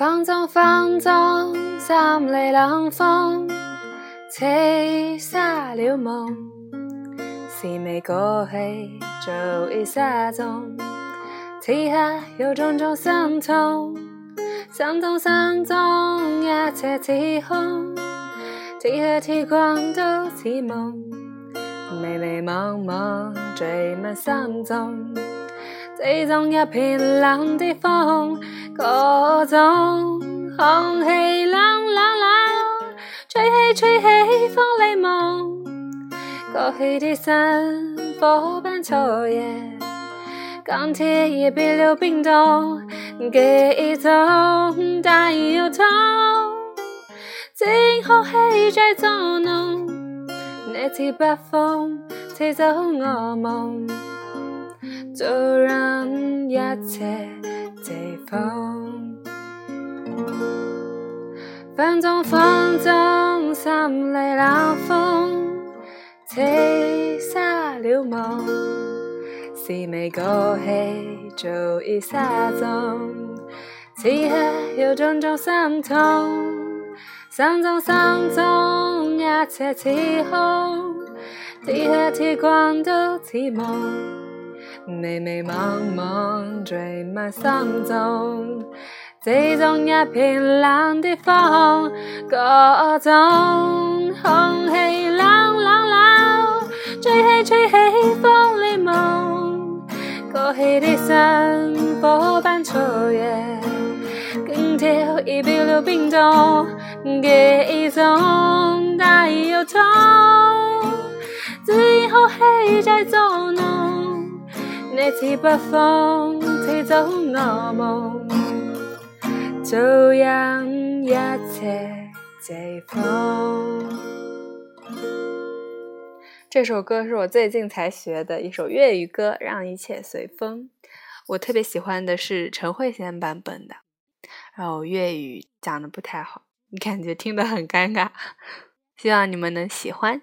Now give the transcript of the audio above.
放纵放纵，三里冷风，吹洒了梦。是未过去早已失踪，此刻有种种心痛，心痛心中一切似空，此刻天光都似梦，迷迷茫茫醉满心中，这种一片冷的风。各种空气冷冷冷，吹起吹起风里梦，过去的山火般彻夜，钢铁也别留冰冻，记忆中带有痛，今后气在作弄，那次北风吹走我梦，就让一切。随风，风中风中，心里冷风，吹洒了梦。是未过去早已失踪，此刻有种种心痛，心中心中一切似空，此刻天光都似梦。迷迷茫茫，醉满心中，这种一片冷的风，各种空气冷冷冷，吹起吹起风里梦，过去的山火般彻夜，钢铁已冰了冰冻，记忆中带有痛，最后还在作弄。那次北风吹走我梦，就让一切随风。这首歌是我最近才学的一首粤语歌，《让一切随风》。我特别喜欢的是陈慧娴版本的，然后粤语讲的不太好，你感觉听得很尴尬。希望你们能喜欢。